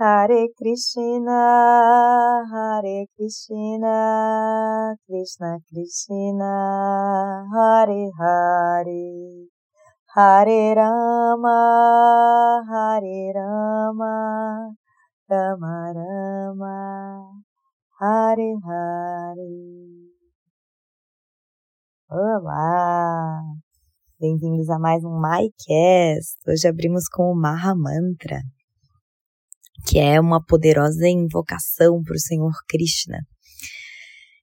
Hare Krishna, Hare Krishna, Krishna Krishna, Hare Hare, Hare Rama, Hare Rama, Rama Rama, Hare Hare. Olá! Bem-vindos a mais um MyCast. Hoje abrimos com o Maha Mantra que é uma poderosa invocação para o Senhor Krishna.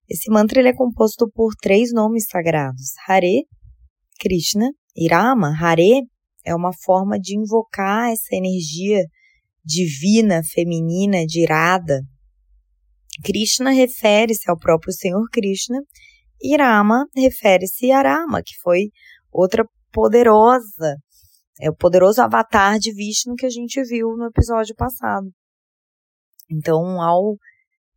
Esse mantra ele é composto por três nomes sagrados: Hare, Krishna e Rama. Hare é uma forma de invocar essa energia divina, feminina, de irada. Krishna refere-se ao próprio Senhor Krishna e Rama refere-se a Rama, que foi outra poderosa é o poderoso avatar de Vishnu que a gente viu no episódio passado. Então, ao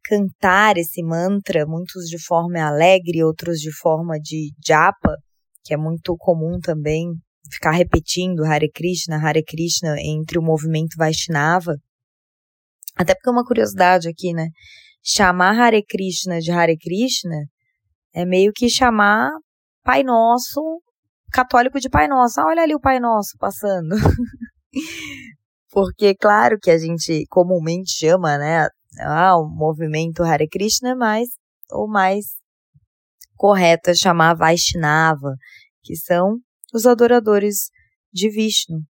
cantar esse mantra, muitos de forma alegre, outros de forma de japa, que é muito comum também ficar repetindo Hare Krishna, Hare Krishna entre o movimento Vaishnava. Até porque é uma curiosidade aqui, né? Chamar Hare Krishna de Hare Krishna é meio que chamar Pai Nosso católico de Pai Nosso. Ah, olha ali o Pai Nosso passando. Porque, claro que a gente comumente chama, né, ah, o movimento Hare Krishna, mas o mais correto é chamar Vaishnava, que são os adoradores de Vishnu.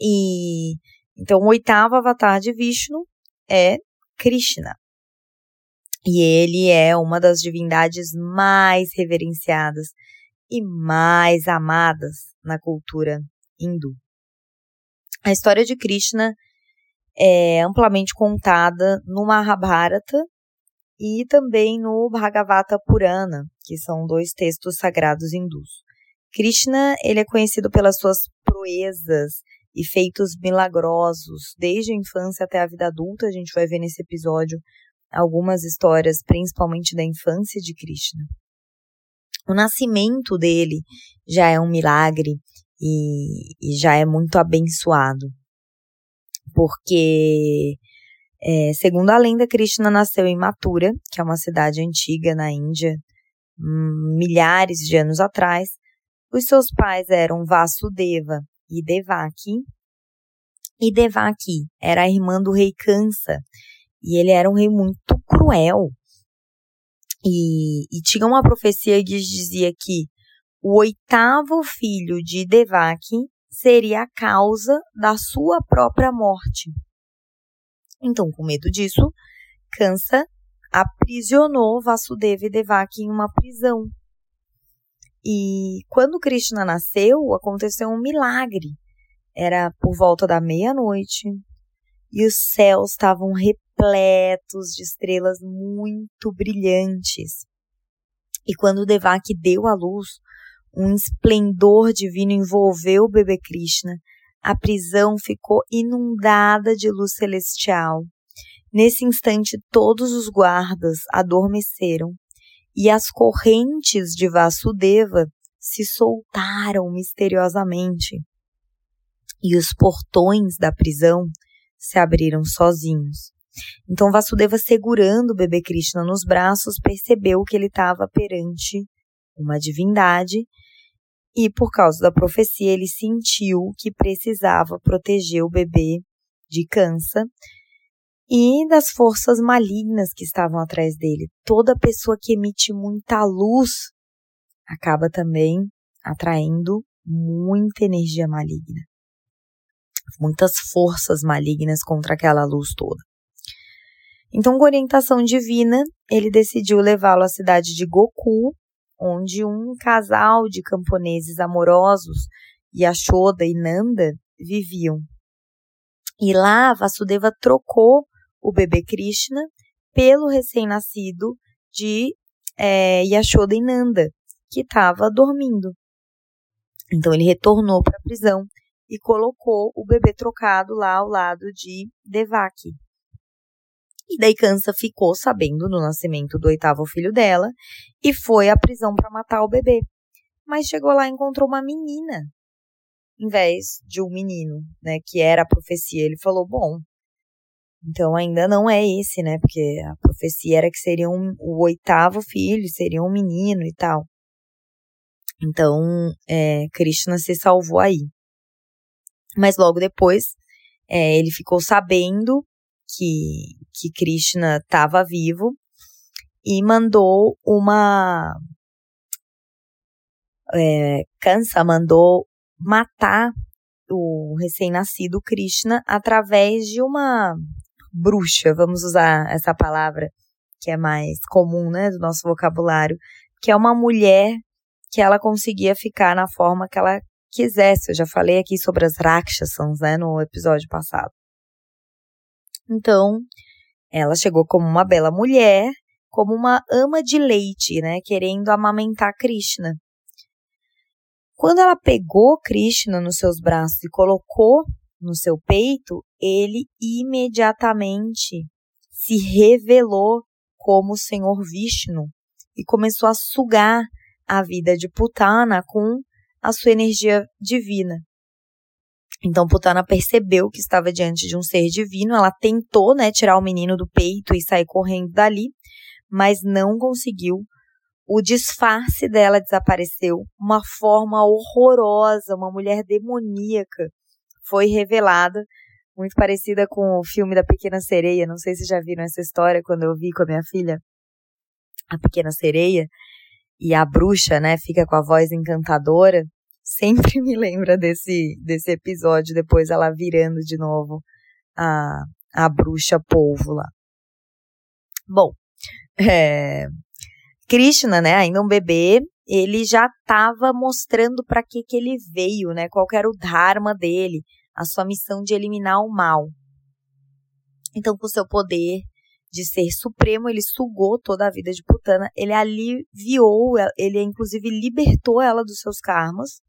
E então o oitavo avatar de Vishnu é Krishna. E ele é uma das divindades mais reverenciadas e mais amadas na cultura hindu. A história de Krishna é amplamente contada no Mahabharata e também no Bhagavata Purana, que são dois textos sagrados hindus. Krishna, ele é conhecido pelas suas proezas e feitos milagrosos, desde a infância até a vida adulta. A gente vai ver nesse episódio algumas histórias, principalmente da infância de Krishna. O nascimento dele já é um milagre e, e já é muito abençoado. Porque, é, segundo a lenda, Krishna nasceu em Mathura, que é uma cidade antiga na Índia, hum, milhares de anos atrás. Os seus pais eram Vasudeva e Devaki. E Devaki era a irmã do rei Kansa. E ele era um rei muito cruel. E, e tinha uma profecia que dizia que o oitavo filho de Devaki seria a causa da sua própria morte. Então, com medo disso, Kansa aprisionou Vasudeva e Devaki em uma prisão. E quando Krishna nasceu, aconteceu um milagre. Era por volta da meia-noite e os céus estavam repletos de estrelas muito brilhantes. E quando Devaki deu à luz, um esplendor divino envolveu o bebê Krishna. A prisão ficou inundada de luz celestial. Nesse instante, todos os guardas adormeceram e as correntes de Vasudeva se soltaram misteriosamente. E os portões da prisão se abriram sozinhos. Então Vasudeva, segurando o bebê Krishna nos braços, percebeu que ele estava perante uma divindade e, por causa da profecia, ele sentiu que precisava proteger o bebê de câncer e das forças malignas que estavam atrás dele. Toda pessoa que emite muita luz acaba também atraindo muita energia maligna muitas forças malignas contra aquela luz toda. Então, com orientação divina, ele decidiu levá-lo à cidade de Goku, onde um casal de camponeses amorosos, Yashoda e Nanda, viviam. E lá, Vasudeva trocou o bebê Krishna pelo recém-nascido de é, Yashoda e Nanda, que estava dormindo. Então ele retornou para a prisão e colocou o bebê trocado lá ao lado de Devaki. E daí Kansa ficou sabendo do nascimento do oitavo filho dela e foi à prisão para matar o bebê. Mas chegou lá e encontrou uma menina em vez de um menino, né, que era a profecia. Ele falou: "Bom, Então ainda não é esse, né? Porque a profecia era que seria um, o oitavo filho, seria um menino e tal. Então, é, Krishna se salvou aí. Mas logo depois, é, ele ficou sabendo que, que Krishna estava vivo e mandou uma. É, Kansa mandou matar o recém-nascido Krishna através de uma bruxa, vamos usar essa palavra que é mais comum, né, do nosso vocabulário, que é uma mulher que ela conseguia ficar na forma que ela quisesse. Eu já falei aqui sobre as Rakshasans, né, no episódio passado. Então, ela chegou como uma bela mulher, como uma ama de leite, né, querendo amamentar Krishna. Quando ela pegou Krishna nos seus braços e colocou no seu peito, ele imediatamente se revelou como o Senhor Vishnu e começou a sugar a vida de Putana com a sua energia divina. Então Putana percebeu que estava diante de um ser divino, ela tentou, né, tirar o menino do peito e sair correndo dali, mas não conseguiu. O disfarce dela desapareceu, uma forma horrorosa, uma mulher demoníaca foi revelada, muito parecida com o filme da Pequena Sereia. Não sei se já viram essa história quando eu vi com a minha filha. A Pequena Sereia e a bruxa, né, fica com a voz encantadora, sempre me lembra desse, desse episódio, depois ela virando de novo a, a bruxa polvo lá. Bom, é, Krishna, né, ainda um bebê, ele já estava mostrando para que, que ele veio, né, qual era o dharma dele, a sua missão de eliminar o mal. Então, com seu poder de ser supremo, ele sugou toda a vida de Putana, ele aliviou, ele inclusive libertou ela dos seus karmas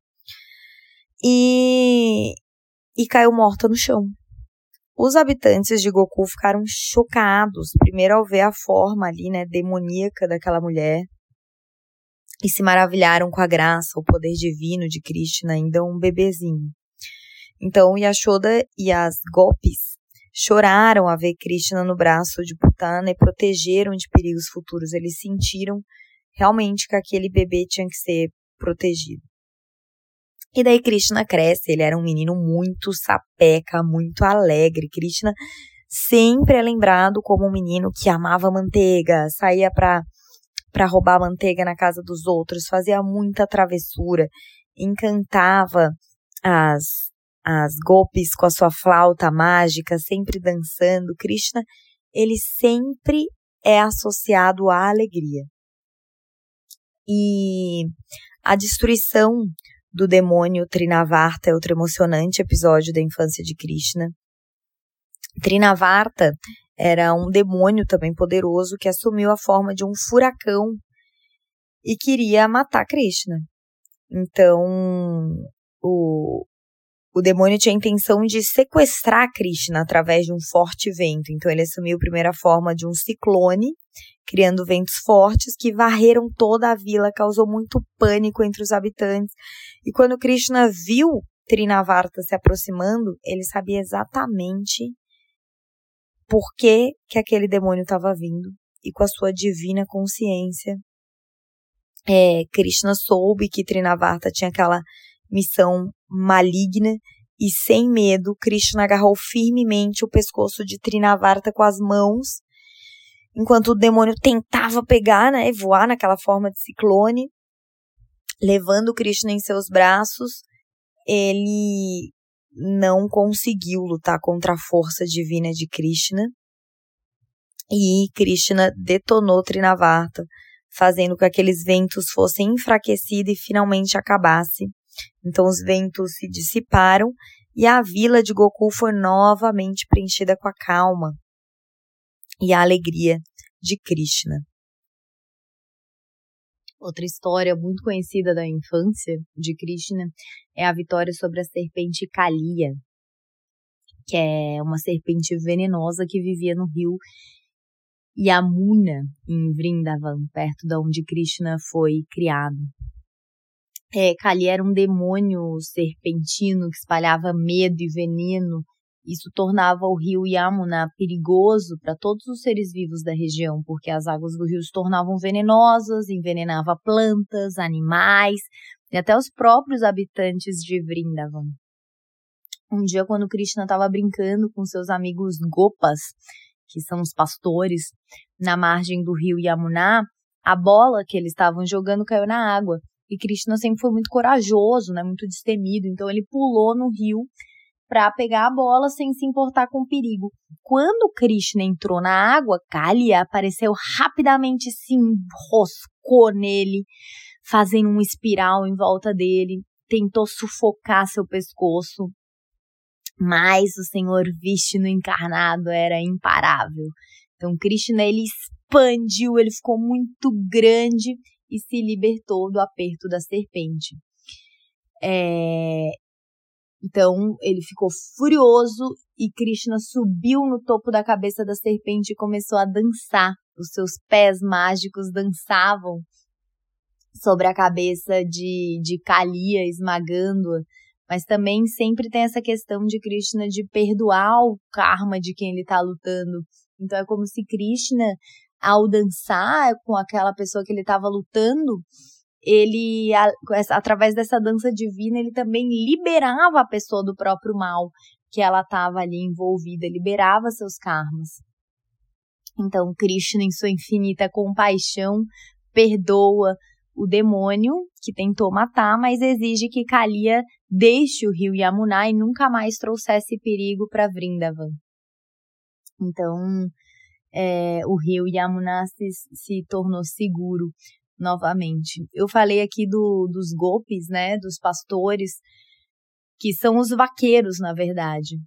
e, e caiu morta no chão. Os habitantes de Goku ficaram chocados, primeiro ao ver a forma ali, né, demoníaca daquela mulher, e se maravilharam com a graça, o poder divino de Krishna, ainda um bebezinho. Então Yashoda e as Gopis choraram a ver Krishna no braço de Putana e protegeram de perigos futuros. Eles sentiram realmente que aquele bebê tinha que ser protegido. E daí Krishna cresce, ele era um menino muito sapeca, muito alegre. Krishna sempre é lembrado como um menino que amava manteiga, saía para para roubar manteiga na casa dos outros, fazia muita travessura, encantava as as golpes com a sua flauta mágica, sempre dançando. Krishna, ele sempre é associado à alegria. E a destruição do demônio Trinavarta é outro emocionante episódio da infância de Krishna. Trinavarta era um demônio também poderoso que assumiu a forma de um furacão e queria matar Krishna. Então, o, o demônio tinha a intenção de sequestrar Krishna através de um forte vento. Então ele assumiu a primeira forma de um ciclone, criando ventos fortes que varreram toda a vila, causou muito pânico entre os habitantes. E quando Krishna viu Trinavarta se aproximando, ele sabia exatamente por que, que aquele demônio estava vindo. E com a sua divina consciência, é, Krishna soube que Trinavarta tinha aquela missão maligna e sem medo, Krishna agarrou firmemente o pescoço de Trinavarta com as mãos, enquanto o demônio tentava pegar, né, voar naquela forma de ciclone, levando Krishna em seus braços, ele não conseguiu lutar contra a força divina de Krishna. E Krishna detonou Trinavarta, fazendo com que aqueles ventos fossem enfraquecidos e finalmente acabasse então os ventos se dissiparam e a vila de Goku foi novamente preenchida com a calma e a alegria de Krishna. Outra história muito conhecida da infância de Krishna é a vitória sobre a serpente Kalia, que é uma serpente venenosa que vivia no rio Yamuna, em Vrindavan, perto de onde Krishna foi criado. É, Kali era um demônio serpentino que espalhava medo e veneno Isso tornava o rio Yamuna perigoso para todos os seres vivos da região, porque as águas do rio se tornavam venenosas, envenenava plantas, animais e até os próprios habitantes de Vrindavan. Um dia, quando Krishna estava brincando com seus amigos Gopas, que são os pastores, na margem do rio Yamuna, a bola que eles estavam jogando caiu na água. E Krishna sempre foi muito corajoso, né, muito destemido, então ele pulou no rio para pegar a bola sem se importar com o perigo. Quando Krishna entrou na água, Kalia apareceu rapidamente, se enroscou nele, fazendo um espiral em volta dele, tentou sufocar seu pescoço. Mas o Senhor Vishnu encarnado era imparável. Então Krishna ele expandiu, ele ficou muito grande e se libertou do aperto da serpente. É, então ele ficou furioso e Krishna subiu no topo da cabeça da serpente e começou a dançar. Os seus pés mágicos dançavam sobre a cabeça de, de Kalia, esmagando-a. Mas também sempre tem essa questão de Krishna de perdoar o karma de quem ele está lutando. Então é como se Krishna, ao dançar com aquela pessoa que ele estava lutando, ele, através dessa dança divina, ele também liberava a pessoa do próprio mal que ela estava ali envolvida, liberava seus karmas. Então, Krishna, em sua infinita compaixão, perdoa o demônio que tentou matar, mas exige que Kalia deixe o rio Yamuna e nunca mais trouxesse perigo para Vrindavan. Então, é, o rio Yamuna se, se tornou seguro novamente. Eu falei aqui do, dos golpes, né, dos pastores, que são os vaqueiros, na verdade.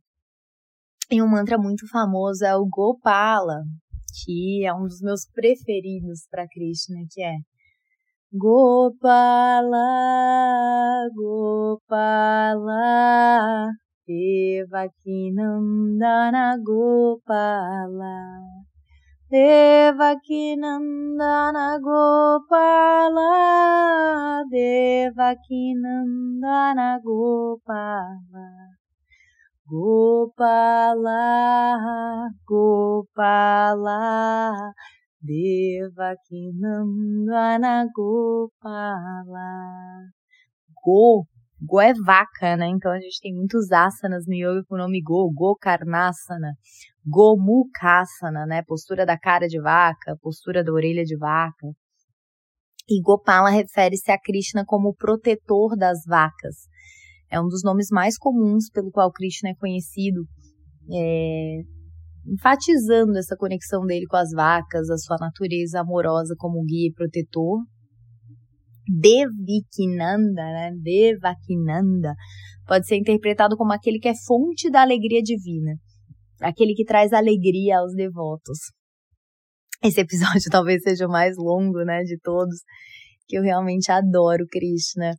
E um mantra muito famoso é o Gopala, que é um dos meus preferidos para Krishna, que é Gopala, Gopala, Devakinandana Gopala. Devakinandana Gopala, Devakinandana Gopala. Gopala, Gopala, Devakinandana Gopala. Go, Go é vaca, né? Então a gente tem muitos asanas no yoga com o nome Go, Gokarnasana. Gomukhasana, né? Postura da cara de vaca, postura da orelha de vaca. E Gopala refere-se a Krishna como protetor das vacas. É um dos nomes mais comuns pelo qual Krishna é conhecido, é, enfatizando essa conexão dele com as vacas, a sua natureza amorosa como guia e protetor. Devikinanda, né? Devakinanda, pode ser interpretado como aquele que é fonte da alegria divina aquele que traz alegria aos devotos. Esse episódio talvez seja o mais longo, né, de todos, que eu realmente adoro Krishna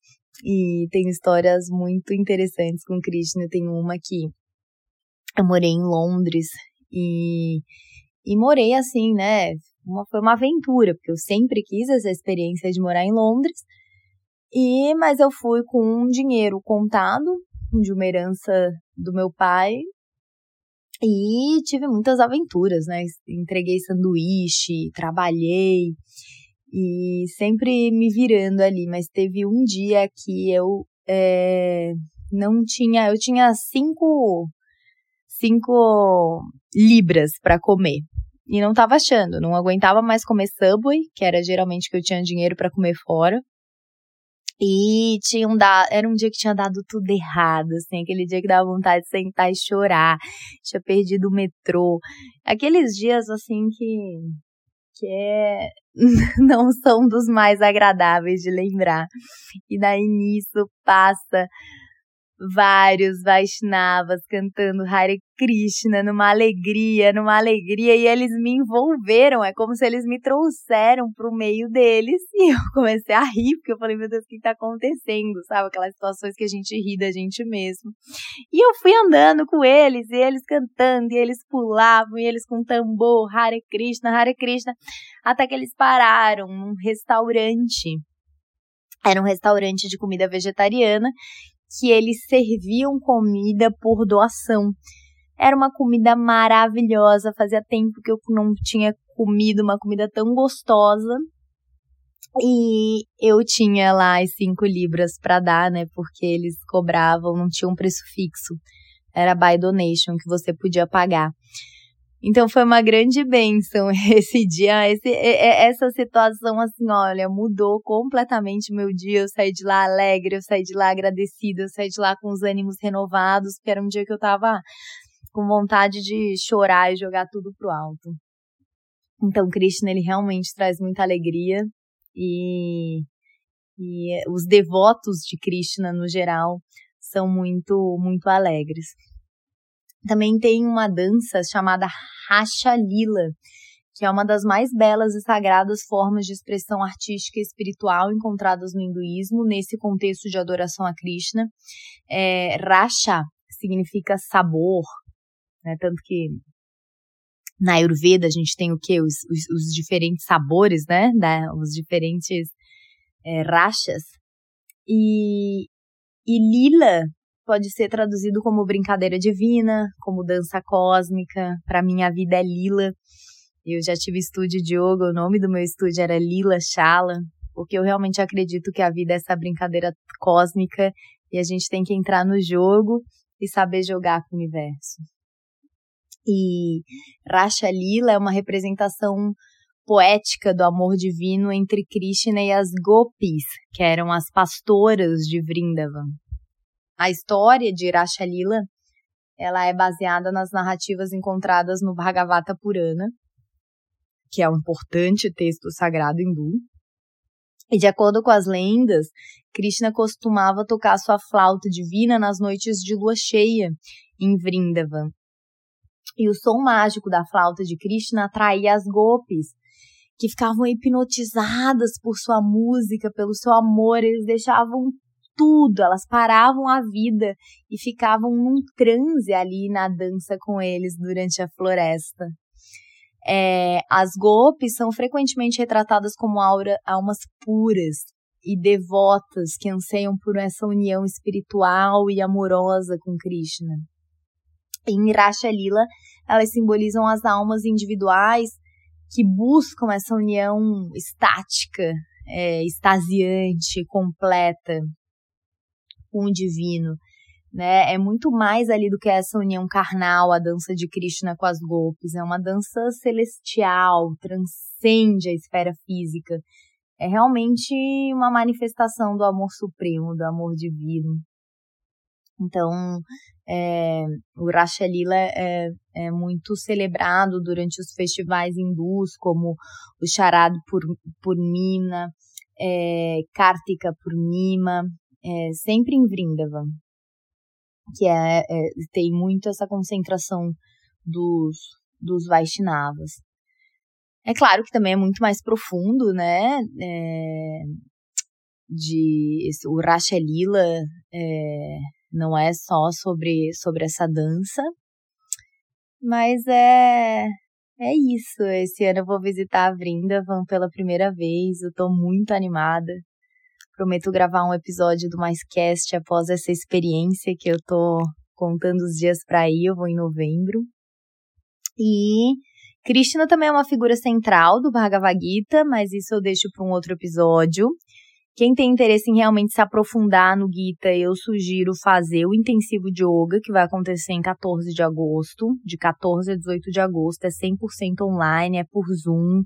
e tem histórias muito interessantes com Krishna. Tem uma que eu morei em Londres e, e morei assim, né? Uma, foi uma aventura, porque eu sempre quis essa experiência de morar em Londres. E mas eu fui com um dinheiro contado de uma herança do meu pai e tive muitas aventuras, né? Entreguei sanduíche, trabalhei e sempre me virando ali. Mas teve um dia que eu é, não tinha. Eu tinha cinco, cinco libras para comer. E não tava achando, não aguentava mais comer Subway, que era geralmente que eu tinha dinheiro para comer fora. E tinham dado, era um dia que tinha dado tudo errado, assim, aquele dia que dava vontade de sentar e chorar, tinha perdido o metrô. Aqueles dias, assim, que, que é, não são dos mais agradáveis de lembrar. E daí nisso passa vários Vaishnavas cantando Hare Krishna numa alegria, numa alegria, e eles me envolveram, é como se eles me trouxeram pro meio deles, e eu comecei a rir, porque eu falei, meu Deus, o que tá acontecendo, sabe, aquelas situações que a gente ri da gente mesmo, e eu fui andando com eles, e eles cantando, e eles pulavam, e eles com tambor, Hare Krishna, Hare Krishna, até que eles pararam num restaurante, era um restaurante de comida vegetariana que eles serviam comida por doação. Era uma comida maravilhosa, fazia tempo que eu não tinha comido uma comida tão gostosa. E eu tinha lá as 5 libras para dar, né? Porque eles cobravam, não tinha um preço fixo. Era by donation que você podia pagar. Então foi uma grande bênção esse dia, esse, essa situação assim, olha, mudou completamente meu dia. Eu saí de lá alegre, eu saí de lá agradecida, eu saí de lá com os ânimos renovados, porque era um dia que eu tava com vontade de chorar e jogar tudo pro alto. Então, Krishna, ele realmente traz muita alegria e, e os devotos de Krishna, no geral, são muito, muito alegres. Também tem uma dança chamada Racha Lila, que é uma das mais belas e sagradas formas de expressão artística e espiritual encontradas no hinduísmo, nesse contexto de adoração a Krishna. É, Racha significa sabor, né? Tanto que na Ayurveda a gente tem o que? Os, os, os, diferentes sabores, né? Da, os diferentes é, rachas. E, e lila pode ser traduzido como brincadeira divina, como dança cósmica. Para mim, a vida é lila. Eu já tive estúdio de yoga, o nome do meu estúdio era Lila Shala, porque eu realmente acredito que a vida é essa brincadeira cósmica e a gente tem que entrar no jogo e saber jogar com o universo. E Rasha Lila é uma representação poética do amor divino entre Krishna e as gopis, que eram as pastoras de Vrindavan. A história de Rasha Lila ela é baseada nas narrativas encontradas no Bhagavata Purana, que é um importante texto sagrado hindu. E de acordo com as lendas, Krishna costumava tocar sua flauta divina nas noites de lua cheia em Vrindavan, e o som mágico da flauta de Krishna atraía as gopis, que ficavam hipnotizadas por sua música, pelo seu amor, eles deixavam tudo, elas paravam a vida e ficavam num transe ali na dança com eles durante a floresta. É, as gopis são frequentemente retratadas como aura, almas puras e devotas que anseiam por essa união espiritual e amorosa com Krishna. Em Rasha Lila, elas simbolizam as almas individuais que buscam essa união estática, é, extasiante, completa com o divino. Né? É muito mais ali do que essa união carnal, a dança de Krishna com as golpes. É uma dança celestial, transcende a esfera física. É realmente uma manifestação do amor supremo, do amor divino. Então, é, o Rasha Lila é, é, muito celebrado durante os festivais hindus, como o Charad Purnima, é, Kartika Purnima, é, sempre em Vrindavan, que é, é, tem muito essa concentração dos, dos Vaishnavas. É claro que também é muito mais profundo, né? É, de o Rasha Lila é, não é só sobre, sobre essa dança, mas é é isso. Esse ano eu vou visitar a Vrindavan pela primeira vez. Eu tô muito animada. Prometo gravar um episódio do Mais Cast após essa experiência que eu tô contando os dias para ir. Eu vou em novembro. E Krishna também é uma figura central do Bhagavad Gita, mas isso eu deixo para um outro episódio. Quem tem interesse em realmente se aprofundar no Gita, eu sugiro fazer o intensivo de yoga, que vai acontecer em 14 de agosto, de 14 a 18 de agosto, é 100% online, é por Zoom,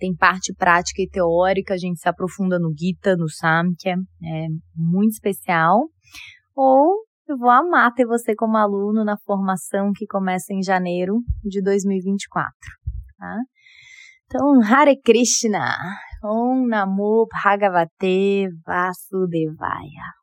tem parte prática e teórica, a gente se aprofunda no Gita, no Samkhya, é muito especial. Ou eu vou amar ter você como aluno na formação que começa em janeiro de 2024, tá? Então, Hare Krishna! Om Namo Bhagavate Vasudevaya.